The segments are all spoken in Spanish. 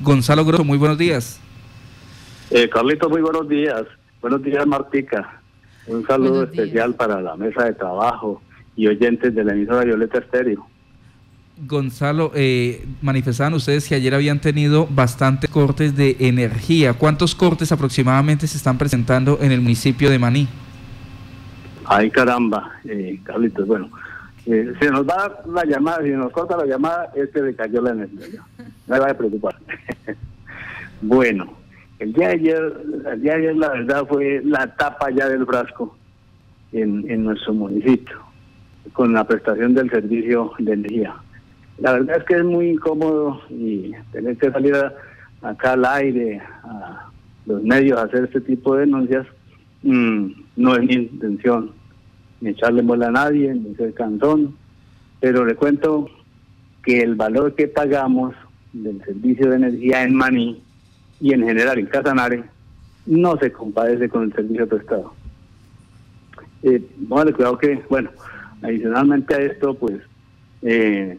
Gonzalo Grosso, muy buenos días. Eh, Carlito, muy buenos días. Buenos días, Martica. Un saludo especial para la mesa de trabajo y oyentes de la emisora Violeta Estéreo. Gonzalo, eh, manifestaban ustedes que ayer habían tenido bastantes cortes de energía. ¿Cuántos cortes aproximadamente se están presentando en el municipio de Maní? Ay, caramba, eh, Carlitos. Bueno, eh, si nos va la llamada, si nos corta la llamada, es que le cayó la energía. No me vaya a preocupar. bueno, el día de ayer, el día de ayer la verdad fue la tapa ya del frasco en, en nuestro municipio, con la prestación del servicio de energía. La verdad es que es muy incómodo y tener que salir acá al aire, a los medios a hacer este tipo de denuncias, mm, no es mi intención, ni echarle muela a nadie, ni ser cansón, pero le cuento que el valor que pagamos del servicio de energía en Maní y en general en Casanare no se compadece con el servicio prestado. Eh, vale, cuidado que, bueno, adicionalmente a esto, pues eh,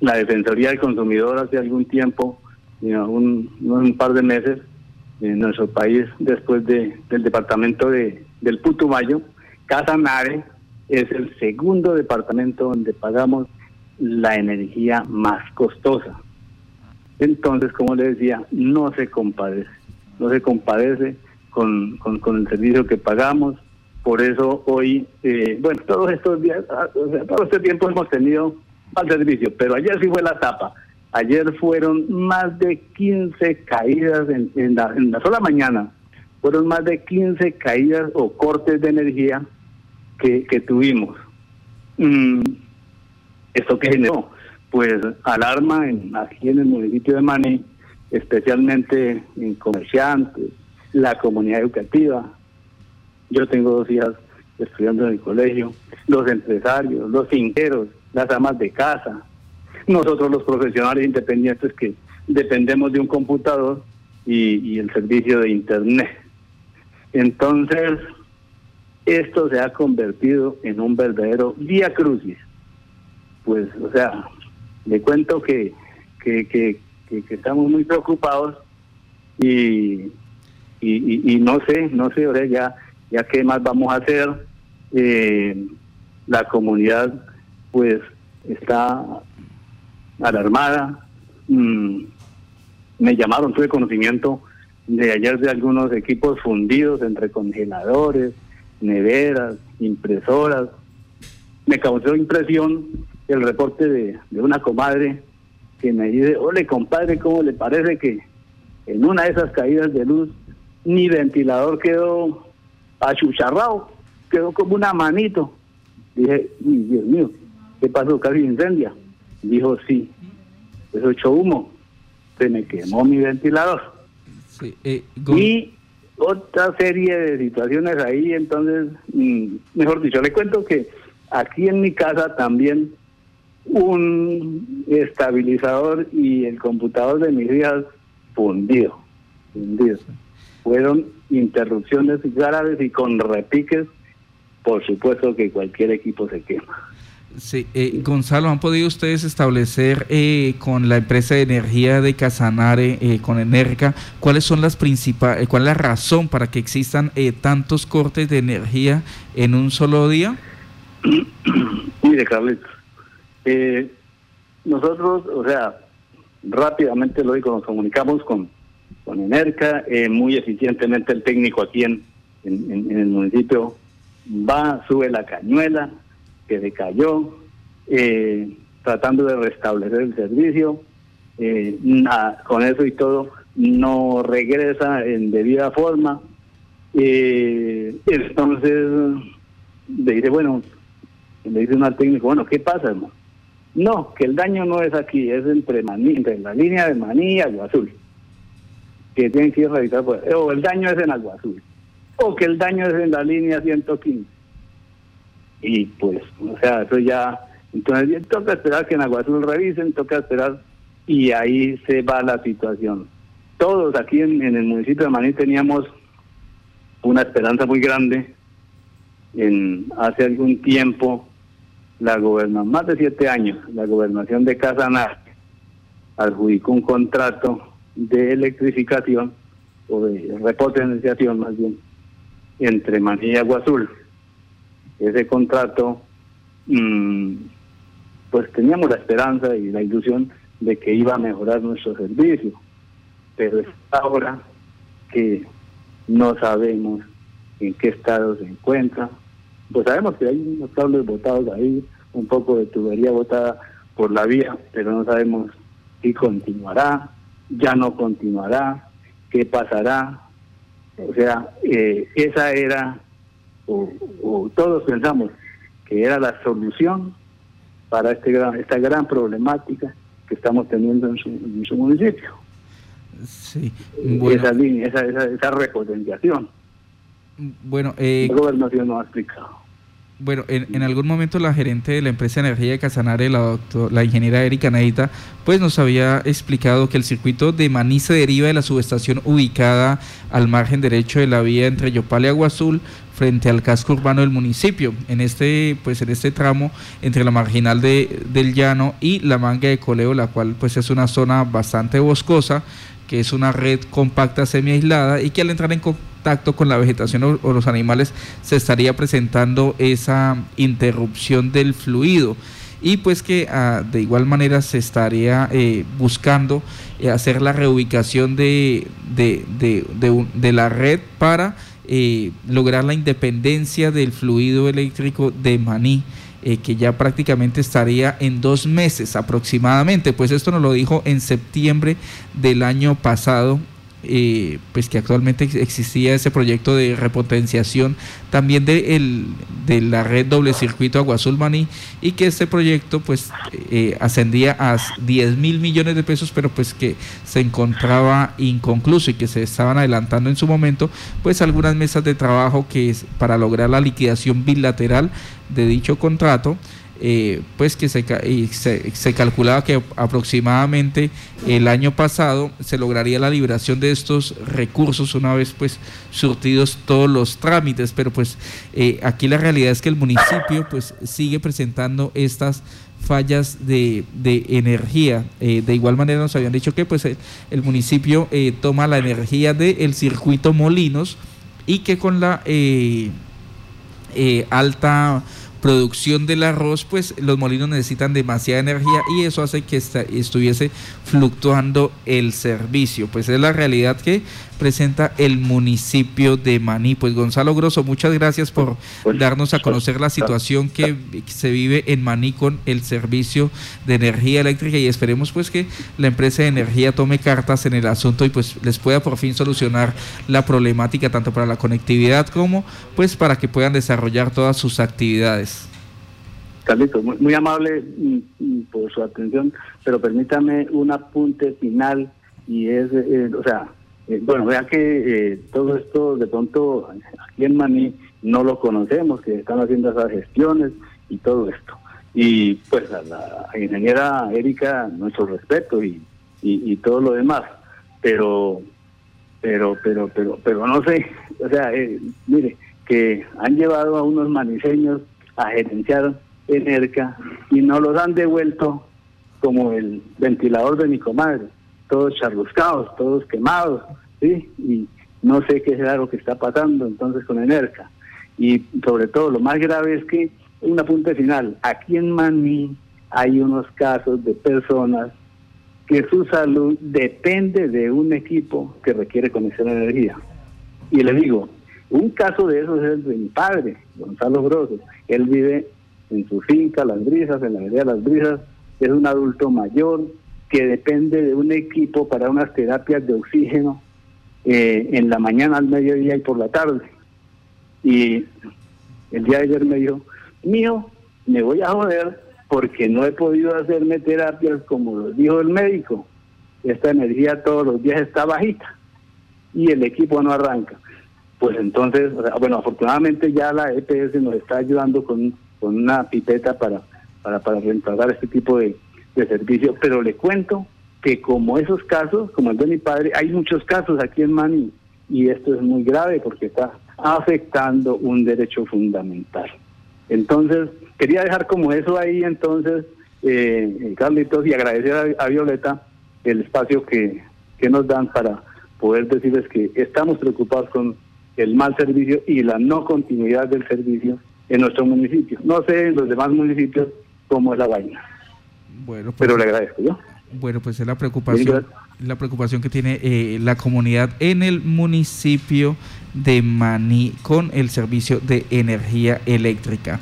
la Defensoría del Consumidor hace algún tiempo, un, un par de meses, en nuestro país, después de, del departamento de, del Putumayo, Casanare es el segundo departamento donde pagamos la energía más costosa. Entonces, como le decía, no se compadece, no se compadece con, con, el servicio que pagamos. Por eso hoy, eh, bueno, todos estos días, ah, todo este tiempo hemos tenido al servicio, pero ayer sí fue la tapa. Ayer fueron más de 15 caídas en, en la sola mañana, fueron más de 15 caídas o cortes de energía que, que tuvimos. Mm, ¿Esto qué generó? Pues alarma aquí en el municipio de Maní, especialmente en comerciantes, la comunidad educativa. Yo tengo dos hijas estudiando en el colegio, los empresarios, los finqueros, las amas de casa, nosotros los profesionales independientes que dependemos de un computador y, el servicio de Internet. Entonces, esto se ha convertido en un verdadero vía crucis. Pues, o sea, le cuento que, que, que, estamos muy preocupados y, y, no sé, no sé, ahora ya, ya qué más vamos a hacer. Eh, la comunidad pues está alarmada. Mm, me llamaron, tuve conocimiento de ayer de algunos equipos fundidos entre congeladores, neveras, impresoras. Me causó impresión el reporte de, una comadre que me dice, ole compadre, ¿cómo le parece que en una de esas caídas de luz mi ventilador quedó achucharrado, quedó como una manito? Dije, Dios mío, ¿qué pasó? ¿Casi incendia? Dijo, sí. Eso echó humo. Se me quemó mi ventilador. Eh, y otra serie de situaciones ahí, entonces, mm, mejor dicho, le cuento que aquí en mi casa también un estabilizador y el computador de mis hijas fundido, fundido. Fueron interrupciones graves y con repiques, por supuesto que cualquier equipo se quema. Sí, eh, Gonzalo, ¿han podido ustedes establecer eh, con la empresa de energía de Casanare, eh, con Enerca, cuáles son las principales, cuál es la razón para que existan tantos cortes de energía en un solo día? Mire, Carlitos, nosotros, o sea, rápidamente lo digo, nos comunicamos con, con Enerca, muy eficientemente el técnico aquí en, en el municipio va, sube la cañuela, que decayó, eh, tratando de restablecer el servicio. Eh, con eso y todo, no regresa en debida forma. Eh, entonces, le dice, bueno, le dice uno al técnico, bueno, ¿qué pasa, hermano? No, que el daño no es aquí, es entre, Maní, entre la línea de Maní y Agua Azul. Que tienen que ir revisar, pues, o el daño es en Agua Azul, o que el daño es en la línea 115 y pues, o sea, eso ya, entonces toca esperar que en Azul revisen, toca esperar y ahí se va la situación. Todos aquí en, el municipio de Maní teníamos una esperanza muy grande. En hace algún tiempo, la gobernación, más de siete años, la gobernación de Casanar adjudicó un contrato de electrificación o de repotenciación más bien entre Maní y Agua Azul. Ese contrato, mm, pues teníamos la esperanza y la ilusión de que iba a mejorar nuestro servicio, pero es ahora que no sabemos en qué estado se encuentra. Pues sabemos que hay unos cables botados ahí, un poco de tubería botada por la vía, pero no sabemos si continuará, ya no continuará, qué pasará. O sea, eh, esa era, o, todos pensamos que era la solución para este gran, esta gran problemática que estamos teniendo en su, municipio. Sí, esa línea, esa, esa, esa repotenciación. Bueno, eh, la gobernación no ha explicado. Bueno, en, algún momento la gerente de la empresa de energía de Casanare, la, doctor, la ingeniera Erika Neita, pues nos había explicado que el circuito de Maní se deriva de la subestación ubicada al margen derecho de la vía entre Yopal y Agua Azul frente al casco urbano del municipio. En este, pues en este tramo entre la marginal de, del llano y la manga de coleo, la cual pues es una zona bastante boscosa, que es una red compacta semi aislada y que al entrar en contacto con la vegetación o, los animales se estaría presentando esa interrupción del fluido y pues que ah, de igual manera se estaría eh, buscando eh, hacer la reubicación de, de, la red para eh, lograr la independencia del fluido eléctrico de Maní. que ya prácticamente estaría en dos meses aproximadamente, pues esto nos lo dijo en septiembre del año pasado eh, pues que actualmente existía ese proyecto de repotenciación también de, el, de la red doble circuito Agua Azul Maní y que este proyecto pues eh, ascendía a 10 mil millones de pesos pero pues que se encontraba inconcluso y que se estaban adelantando en su momento pues algunas mesas de trabajo que es para lograr la liquidación bilateral de dicho contrato eh, pues que se, se, calculaba que aproximadamente el año pasado se lograría la liberación de estos recursos una vez pues surtidos todos los trámites, pero pues eh, aquí la realidad es que el municipio pues sigue presentando estas fallas de, energía. Eh, de igual manera nos habían dicho que pues el, municipio toma la energía del circuito Molinos y que con la alta producción del arroz, pues los molinos necesitan demasiada energía y eso hace que estuviese fluctuando el servicio. Pues es la realidad que presenta el municipio de Maní. Pues Gonzalo Grosso, muchas gracias por pues, darnos a conocer la situación que se vive en Maní con el servicio de energía eléctrica y esperemos pues que la empresa de energía tome cartas en el asunto y pues les pueda por fin solucionar la problemática tanto para la conectividad como pues para que puedan desarrollar todas sus actividades. Carlitos, muy, amable mm, mm, por su atención, pero permítame un apunte final y es, eh, o sea, eh, bueno, vea que eh, todo esto de pronto aquí en Maní no lo conocemos, que están haciendo esas gestiones y todo esto. Y pues a la ingeniera Erika, nuestro respeto y, y, todo lo demás. Pero, pero, pero, pero, pero no sé, o sea, eh, mire, que han llevado a unos maniseños a gerenciar Enerca y no los han devuelto como el ventilador de mi comadre todos charruscados, todos quemados, ¿sí? Y no sé qué será lo que está pasando entonces con Enerca. Y sobre todo, lo más grave es que, un apunte final, aquí en Maní hay unos casos de personas que su salud depende de un equipo que requiere conexión de energía. Y le digo, un caso de esos es el de mi padre, Gonzalo Grosso. Él vive en su finca, Las Brisas, en la de Las Brisas, es un adulto mayor, que depende de un equipo para unas terapias de oxígeno eh, en la mañana, al mediodía y por la tarde. Y el día de ayer me dijo, mío, me voy a joder porque no he podido hacerme terapias como lo dijo el médico. Esta energía todos los días está bajita y el equipo no arranca. Pues entonces, bueno, afortunadamente ya la EPS nos está ayudando con, con una pipeta para, para, para reemplazar este tipo de, de servicio, pero le cuento que como esos casos, como el de mi padre, hay muchos casos aquí en Mani y esto es muy grave porque está afectando un derecho fundamental. Entonces, quería dejar como eso ahí entonces, eh, Carlitos, y agradecer a, Violeta el espacio que, que nos dan para poder decirles que estamos preocupados con el mal servicio y la no continuidad del servicio en nuestro municipio. No sé en los demás municipios cómo es la vaina. Bueno, pues, pero le agradezco yo. Bueno, pues es la preocupación, la preocupación que tiene eh, la comunidad en el municipio de Maní con el servicio de energía eléctrica.